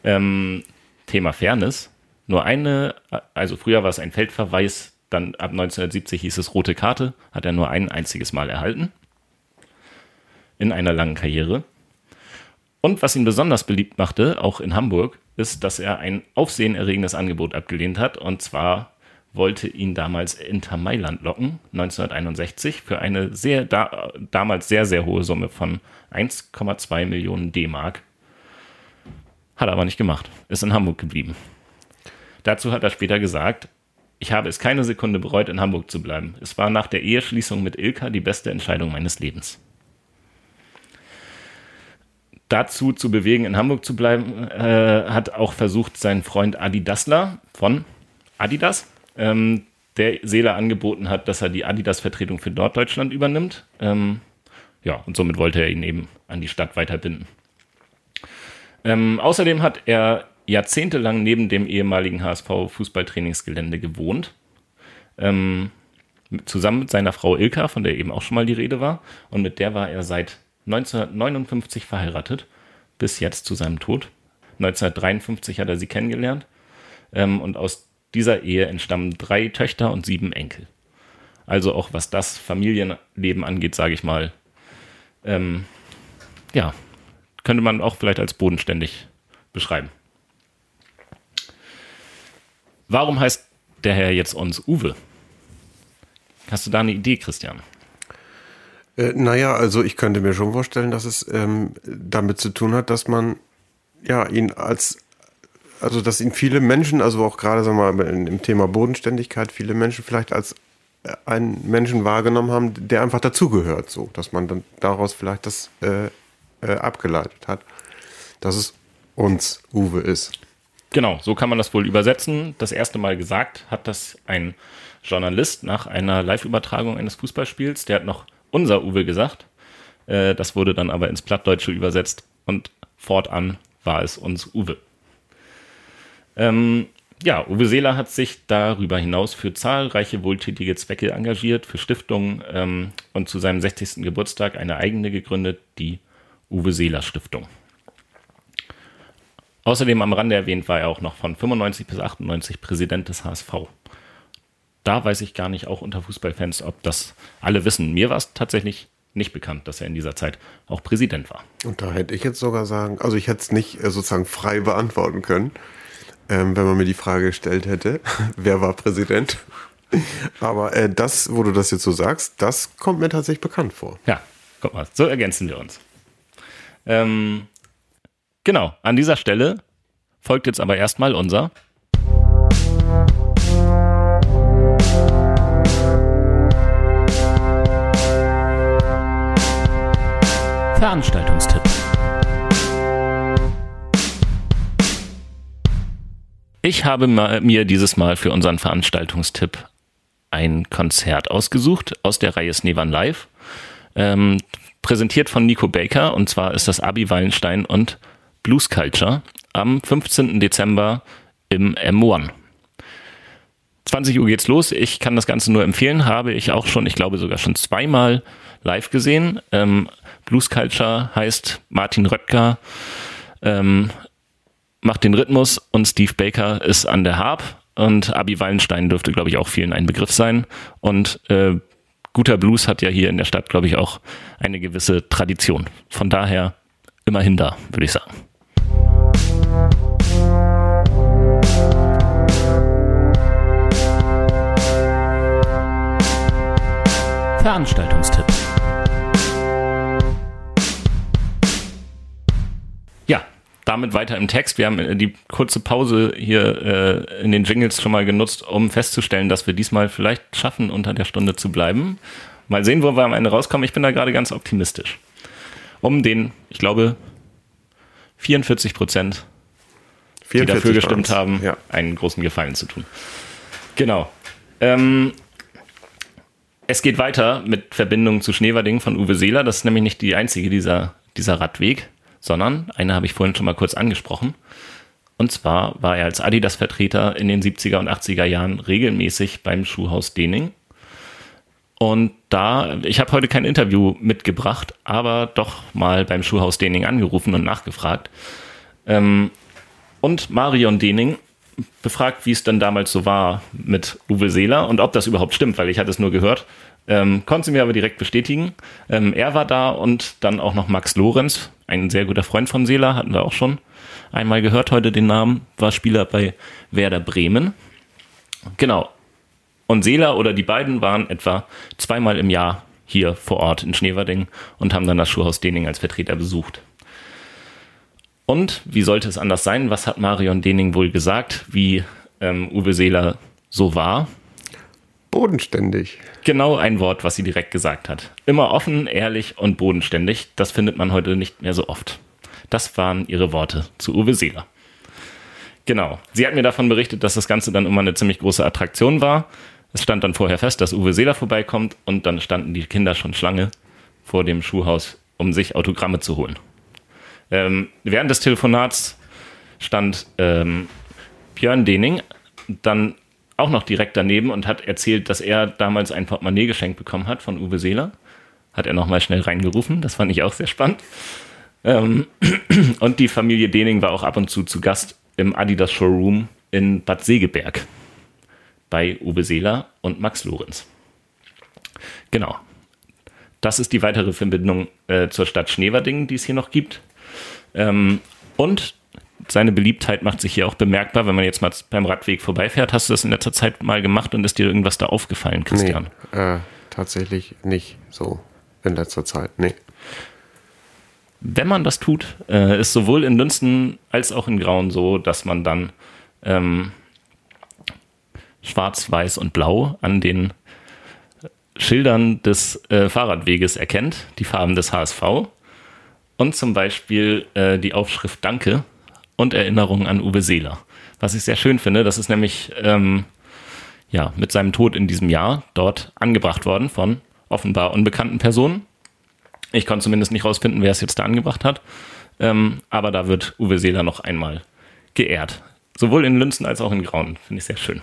Ähm, Thema Fairness. Nur eine, also früher war es ein Feldverweis, dann ab 1970 hieß es rote Karte, hat er nur ein einziges Mal erhalten. In einer langen Karriere. Und was ihn besonders beliebt machte, auch in Hamburg, ist, dass er ein aufsehenerregendes Angebot abgelehnt hat. Und zwar wollte ihn damals Inter Mailand locken, 1961, für eine sehr, da, damals sehr, sehr hohe Summe von 1,2 Millionen D-Mark. Hat er aber nicht gemacht, ist in Hamburg geblieben. Dazu hat er später gesagt, ich habe es keine Sekunde bereut, in Hamburg zu bleiben. Es war nach der Eheschließung mit Ilka die beste Entscheidung meines Lebens. Dazu zu bewegen, in Hamburg zu bleiben, äh, hat auch versucht sein Freund Adi Dassler von Adidas, ähm, der Seele angeboten hat, dass er die Adidas-Vertretung für Norddeutschland übernimmt. Ähm, ja, und somit wollte er ihn eben an die Stadt weiterbinden. Ähm, außerdem hat er jahrzehntelang neben dem ehemaligen HSV-Fußballtrainingsgelände gewohnt. Ähm, zusammen mit seiner Frau Ilka, von der eben auch schon mal die Rede war. Und mit der war er seit 1959 verheiratet, bis jetzt zu seinem Tod. 1953 hat er sie kennengelernt. Ähm, und aus dieser Ehe entstammen drei Töchter und sieben Enkel. Also auch was das Familienleben angeht, sage ich mal, ähm, ja, könnte man auch vielleicht als bodenständig beschreiben. Warum heißt der Herr jetzt uns Uwe? Hast du da eine Idee, Christian? Äh, naja, also ich könnte mir schon vorstellen, dass es ähm, damit zu tun hat, dass man ja ihn als also dass ihn viele Menschen, also auch gerade sagen wir mal im Thema Bodenständigkeit, viele Menschen vielleicht als äh, einen Menschen wahrgenommen haben, der einfach dazugehört, so, dass man dann daraus vielleicht das äh, äh, abgeleitet hat, dass es uns Uwe ist. Genau, so kann man das wohl übersetzen. Das erste Mal gesagt hat das ein Journalist nach einer Live-Übertragung eines Fußballspiels. Der hat noch unser Uwe gesagt. Äh, das wurde dann aber ins Plattdeutsche übersetzt und fortan war es uns Uwe. Ähm, ja, Uwe Seeler hat sich darüber hinaus für zahlreiche wohltätige Zwecke engagiert, für Stiftungen ähm, und zu seinem 60. Geburtstag eine eigene gegründet, die Uwe Seeler Stiftung. Außerdem am Rande erwähnt war er auch noch von 95 bis 98 Präsident des HSV. Da weiß ich gar nicht, auch unter Fußballfans, ob das alle wissen. Mir war es tatsächlich nicht bekannt, dass er in dieser Zeit auch Präsident war. Und da hätte ich jetzt sogar sagen, also ich hätte es nicht äh, sozusagen frei beantworten können ähm, wenn man mir die Frage gestellt hätte, [laughs] wer war Präsident? [laughs] Aber äh, das, wo du das jetzt so sagst, das kommt mir tatsächlich bekannt vor. Ja, guck mal, so ergänzen wir uns. Ähm, genau, an dieser Stelle folgt jetzt aber erstmal unser Veranstaltungstipp. Ich habe mir dieses Mal für unseren Veranstaltungstipp ein Konzert ausgesucht aus der Reihe Snevan Live. Ähm, präsentiert von Nico Baker und zwar ist das Abi Wallenstein und Blues Culture am 15. Dezember im M1. 20 Uhr geht's los. Ich kann das Ganze nur empfehlen. Habe ich auch schon, ich glaube sogar schon zweimal live gesehen. Ähm, Blues Culture heißt Martin Röttger, ähm, macht den Rhythmus und Steve Baker ist an der Harp und Abi Wallenstein dürfte, glaube ich, auch vielen ein Begriff sein. Und äh, guter Blues hat ja hier in der Stadt, glaube ich, auch eine gewisse Tradition. Von daher immerhin da, würde ich sagen. Veranstaltungstipp. Damit weiter im Text. Wir haben äh, die kurze Pause hier äh, in den Jingles schon mal genutzt, um festzustellen, dass wir diesmal vielleicht schaffen, unter der Stunde zu bleiben. mal sehen, wo wir am Ende rauskommen. Ich bin da gerade ganz optimistisch. Um den, ich glaube, 44 Prozent, die dafür gestimmt haben, ja. einen großen Gefallen zu tun. Genau. Ähm, es geht weiter mit Verbindungen zu Schneverding von Uwe Seeler. Das ist nämlich nicht die einzige dieser, dieser Radweg, sondern eine habe ich vorhin schon mal kurz angesprochen. Und zwar war er als Adidas-Vertreter in den 70er und 80er Jahren regelmäßig beim Schuhhaus Dening. Und da, ich habe heute kein Interview mitgebracht, aber doch mal beim Schuhhaus Dening angerufen und nachgefragt. Ähm, und Marion Dening befragt, wie es dann damals so war mit Uwe Seeler und ob das überhaupt stimmt, weil ich hatte es nur gehört. Ähm, konnte sie mir aber direkt bestätigen. Ähm, er war da und dann auch noch Max Lorenz, ein sehr guter Freund von Seeler, hatten wir auch schon einmal gehört heute den Namen, war Spieler bei Werder Bremen. Genau. Und Seeler oder die beiden waren etwa zweimal im Jahr hier vor Ort in Schneverding und haben dann das Schuhhaus Dening als Vertreter besucht. Und wie sollte es anders sein? Was hat Marion Dening wohl gesagt, wie ähm, Uwe Seeler so war? Bodenständig. Genau ein Wort, was sie direkt gesagt hat. Immer offen, ehrlich und bodenständig. Das findet man heute nicht mehr so oft. Das waren ihre Worte zu Uwe Seeler. Genau. Sie hat mir davon berichtet, dass das Ganze dann immer eine ziemlich große Attraktion war. Es stand dann vorher fest, dass Uwe Seeler vorbeikommt und dann standen die Kinder schon Schlange vor dem Schuhhaus, um sich Autogramme zu holen. Ähm, während des Telefonats stand ähm, Björn Dening dann auch noch direkt daneben und hat erzählt, dass er damals ein Portemonnaie geschenkt bekommen hat von Uwe Seeler. Hat er nochmal schnell reingerufen. Das fand ich auch sehr spannend. Ähm, [clears throat] und die Familie Dening war auch ab und zu zu Gast im Adidas Showroom in Bad Segeberg bei Uwe Seeler und Max Lorenz. Genau. Das ist die weitere Verbindung äh, zur Stadt Schneverdingen, die es hier noch gibt. Ähm, und seine Beliebtheit macht sich hier auch bemerkbar, wenn man jetzt mal beim Radweg vorbeifährt. Hast du das in letzter Zeit mal gemacht und ist dir irgendwas da aufgefallen, Christian? Nee, äh, tatsächlich nicht so in letzter Zeit. Nee. Wenn man das tut, äh, ist sowohl in Dünsten als auch in Grauen so, dass man dann ähm, schwarz, weiß und blau an den Schildern des äh, Fahrradweges erkennt, die Farben des HSV und zum Beispiel äh, die Aufschrift Danke und Erinnerung an Uwe Seeler. Was ich sehr schön finde, das ist nämlich ähm, ja, mit seinem Tod in diesem Jahr dort angebracht worden von offenbar unbekannten Personen. Ich konnte zumindest nicht rausfinden, wer es jetzt da angebracht hat. Ähm, aber da wird Uwe Seeler noch einmal geehrt. Sowohl in Lünzen als auch in Grauen. Finde ich sehr schön.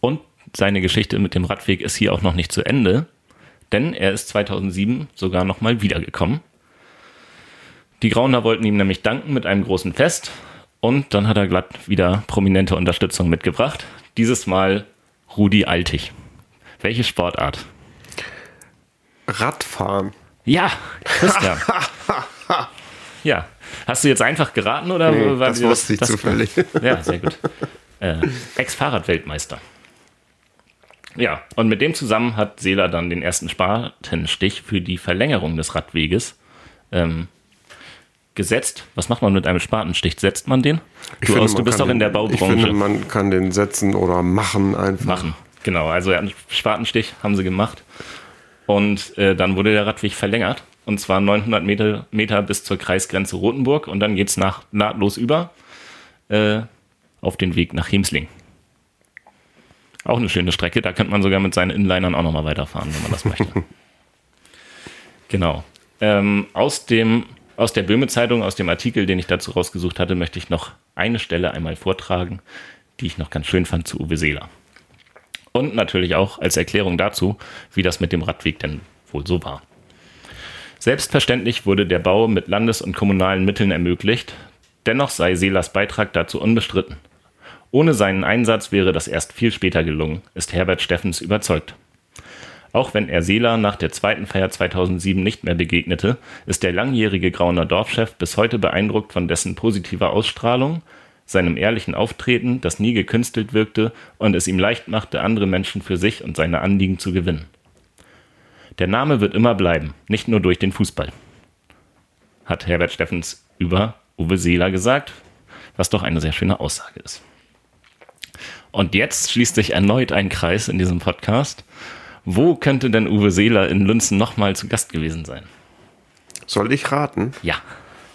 Und seine Geschichte mit dem Radweg ist hier auch noch nicht zu Ende, denn er ist 2007 sogar nochmal wiedergekommen. Die Grauner wollten ihm nämlich danken mit einem großen Fest und dann hat er glatt wieder prominente Unterstützung mitgebracht. Dieses Mal Rudi Altig. Welche Sportart? Radfahren. Ja, Christian. [laughs] ja. Hast du jetzt einfach geraten oder nee, war das wusste ich das, zufällig. Ja, sehr gut. Äh, Ex-Fahrradweltmeister. Ja, und mit dem zusammen hat Seeler dann den ersten Spatenstich für die Verlängerung des Radweges ähm, gesetzt. Was macht man mit einem Spatenstich? Setzt man den? Du, finde, aus, du bist doch in der Baubranche. Ich finde, man kann den setzen oder machen einfach. Machen, genau. Also einen Spatenstich haben sie gemacht. Und äh, dann wurde der Radweg verlängert. Und zwar 900 Meter, Meter bis zur Kreisgrenze Rothenburg. Und dann geht es nahtlos über äh, auf den Weg nach Hemsling. Auch eine schöne Strecke. Da könnte man sogar mit seinen Inlinern auch nochmal weiterfahren, wenn man das möchte. [laughs] genau. Ähm, aus, dem, aus der Böhme-Zeitung, aus dem Artikel, den ich dazu rausgesucht hatte, möchte ich noch eine Stelle einmal vortragen, die ich noch ganz schön fand zu Uwe Seeler. Und natürlich auch als Erklärung dazu, wie das mit dem Radweg denn wohl so war. Selbstverständlich wurde der Bau mit landes- und kommunalen Mitteln ermöglicht, dennoch sei Seelers Beitrag dazu unbestritten. Ohne seinen Einsatz wäre das erst viel später gelungen, ist Herbert Steffens überzeugt. Auch wenn er Seeler nach der zweiten Feier 2007 nicht mehr begegnete, ist der langjährige Grauner Dorfchef bis heute beeindruckt von dessen positiver Ausstrahlung, seinem ehrlichen Auftreten, das nie gekünstelt wirkte und es ihm leicht machte, andere Menschen für sich und seine Anliegen zu gewinnen. Der Name wird immer bleiben, nicht nur durch den Fußball, hat Herbert Steffens über Uwe Seeler gesagt, was doch eine sehr schöne Aussage ist. Und jetzt schließt sich erneut ein Kreis in diesem Podcast. Wo könnte denn Uwe Seeler in Lünzen nochmal zu Gast gewesen sein? Soll ich raten? Ja.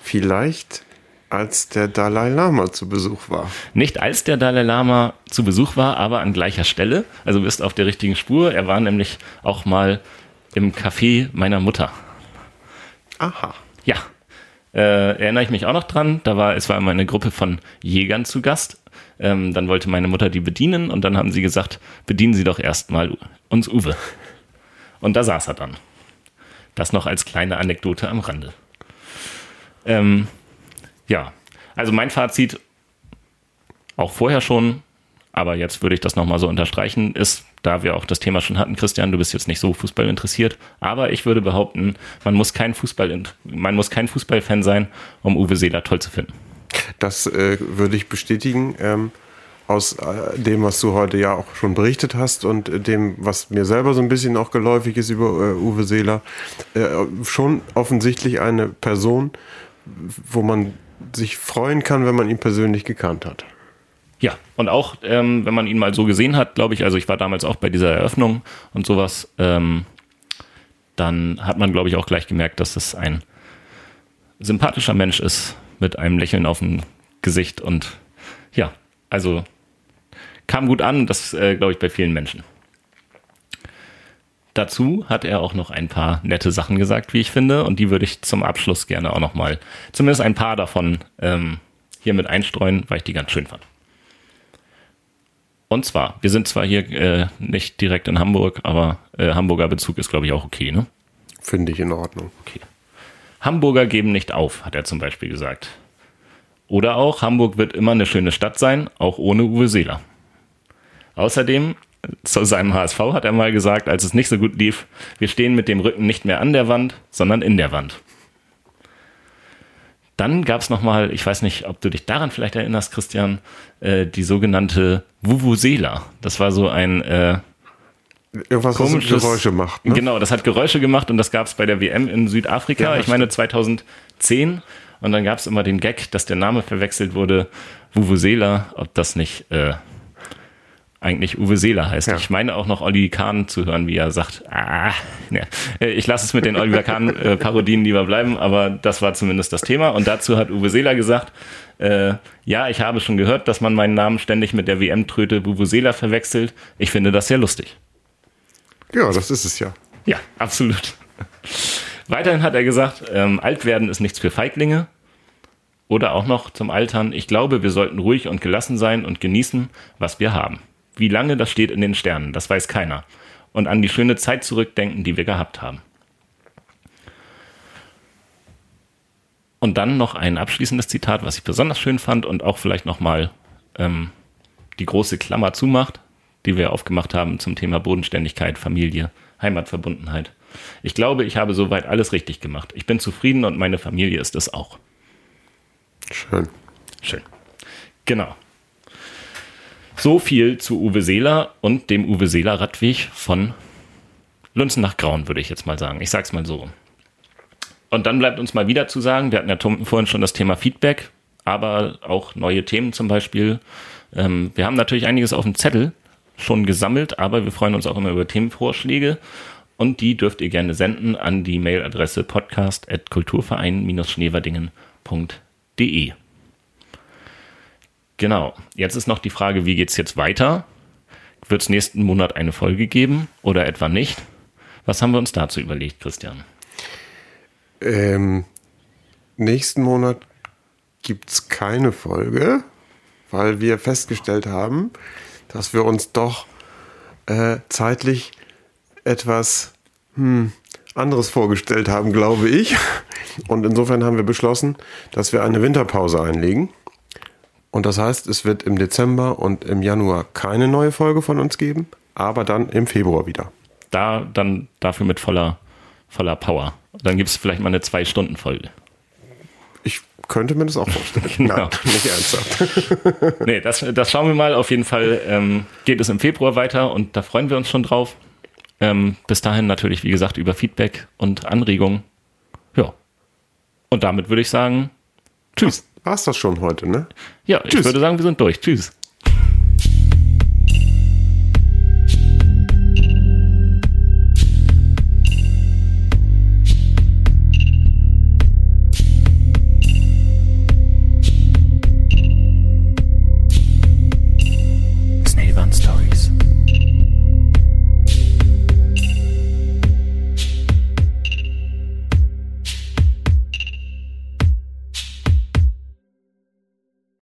Vielleicht als der Dalai Lama zu Besuch war. Nicht als der Dalai Lama zu Besuch war, aber an gleicher Stelle. Also du bist auf der richtigen Spur. Er war nämlich auch mal im Café meiner Mutter. Aha. Ja. Äh, erinnere ich mich auch noch dran. Da war, es war immer eine Gruppe von Jägern zu Gast. Ähm, dann wollte meine Mutter die bedienen und dann haben sie gesagt, bedienen Sie doch erstmal uns Uwe. Und da saß er dann. Das noch als kleine Anekdote am Rande. Ähm, ja, also mein Fazit, auch vorher schon, aber jetzt würde ich das nochmal so unterstreichen, ist, da wir auch das Thema schon hatten, Christian, du bist jetzt nicht so Fußball interessiert, aber ich würde behaupten, man muss kein Fußball, man muss kein Fußballfan sein, um Uwe Seeler toll zu finden. Das äh, würde ich bestätigen. Ähm, aus äh, dem, was du heute ja auch schon berichtet hast und äh, dem, was mir selber so ein bisschen auch geläufig ist über äh, Uwe Seeler, äh, schon offensichtlich eine Person, wo man sich freuen kann, wenn man ihn persönlich gekannt hat. Ja, und auch ähm, wenn man ihn mal so gesehen hat, glaube ich, also ich war damals auch bei dieser Eröffnung und sowas, ähm, dann hat man, glaube ich, auch gleich gemerkt, dass es ein sympathischer Mensch ist mit einem Lächeln auf dem Gesicht und ja, also kam gut an, das äh, glaube ich bei vielen Menschen. Dazu hat er auch noch ein paar nette Sachen gesagt, wie ich finde, und die würde ich zum Abschluss gerne auch noch mal, zumindest ein paar davon ähm, hier mit einstreuen, weil ich die ganz schön fand. Und zwar, wir sind zwar hier äh, nicht direkt in Hamburg, aber äh, Hamburger Bezug ist, glaube ich, auch okay, ne? Finde ich in Ordnung. Okay. Hamburger geben nicht auf, hat er zum Beispiel gesagt. Oder auch, Hamburg wird immer eine schöne Stadt sein, auch ohne Uwe Seeler. Außerdem, zu seinem HSV hat er mal gesagt, als es nicht so gut lief, wir stehen mit dem Rücken nicht mehr an der Wand, sondern in der Wand. Dann gab es nochmal, ich weiß nicht, ob du dich daran vielleicht erinnerst, Christian, äh, die sogenannte Vuvuzela. Das war so ein äh, Irgendwas, was Geräusche macht. Ne? Genau, das hat Geräusche gemacht und das gab es bei der WM in Südafrika, ja, ich meine 2010. Und dann gab es immer den Gag, dass der Name verwechselt wurde, Vuvuzela, ob das nicht äh, eigentlich Uwe Seeler heißt. Ja. Ich meine auch noch Olli Kahn zu hören, wie er sagt, ah, ne. ich lasse es mit den Oliver Kahn-Parodien äh, lieber bleiben, aber das war zumindest das Thema. Und dazu hat Uwe Seeler gesagt, äh, ja, ich habe schon gehört, dass man meinen Namen ständig mit der WM-Tröte Vuvuzela verwechselt. Ich finde das sehr lustig. Ja, das ist es ja. Ja, absolut. Weiterhin hat er gesagt, ähm, alt werden ist nichts für Feiglinge. Oder auch noch zum Altern, ich glaube, wir sollten ruhig und gelassen sein und genießen, was wir haben. Wie lange, das steht in den Sternen, das weiß keiner. Und an die schöne Zeit zurückdenken, die wir gehabt haben. Und dann noch ein abschließendes Zitat, was ich besonders schön fand und auch vielleicht nochmal ähm, die große Klammer zumacht, die wir aufgemacht haben zum Thema Bodenständigkeit, Familie, Heimatverbundenheit. Ich glaube, ich habe soweit alles richtig gemacht. Ich bin zufrieden und meine Familie ist es auch. Schön. Schön. Genau. So viel zu Uwe Seeler und dem Uwe Seeler Radweg von Lunzen nach Grauen, würde ich jetzt mal sagen. Ich sag's mal so. Und dann bleibt uns mal wieder zu sagen, wir hatten ja vorhin schon das Thema Feedback, aber auch neue Themen zum Beispiel. Ähm, wir haben natürlich einiges auf dem Zettel schon gesammelt, aber wir freuen uns auch immer über Themenvorschläge und die dürft ihr gerne senden an die Mailadresse podcast.kulturverein-schneverdingen.de. Genau. Jetzt ist noch die Frage, wie geht es jetzt weiter? Wird es nächsten Monat eine Folge geben oder etwa nicht? Was haben wir uns dazu überlegt, Christian? Ähm, nächsten Monat gibt es keine Folge, weil wir festgestellt haben, dass wir uns doch äh, zeitlich etwas hm, anderes vorgestellt haben, glaube ich. Und insofern haben wir beschlossen, dass wir eine Winterpause einlegen. Und das heißt, es wird im Dezember und im Januar keine neue Folge von uns geben, aber dann im Februar wieder. Da dann dafür mit voller, voller Power. Dann gibt es vielleicht mal eine Zwei-Stunden-Folge. Ich könnte mir das auch vorstellen. [laughs] genau. Nein, nicht ernsthaft. [laughs] nee, das, das schauen wir mal. Auf jeden Fall ähm, geht es im Februar weiter und da freuen wir uns schon drauf. Ähm, bis dahin natürlich, wie gesagt, über Feedback und Anregungen. Ja. Und damit würde ich sagen, tschüss. War's das schon heute, ne? Ja, Tschüss. ich würde sagen, wir sind durch. Tschüss.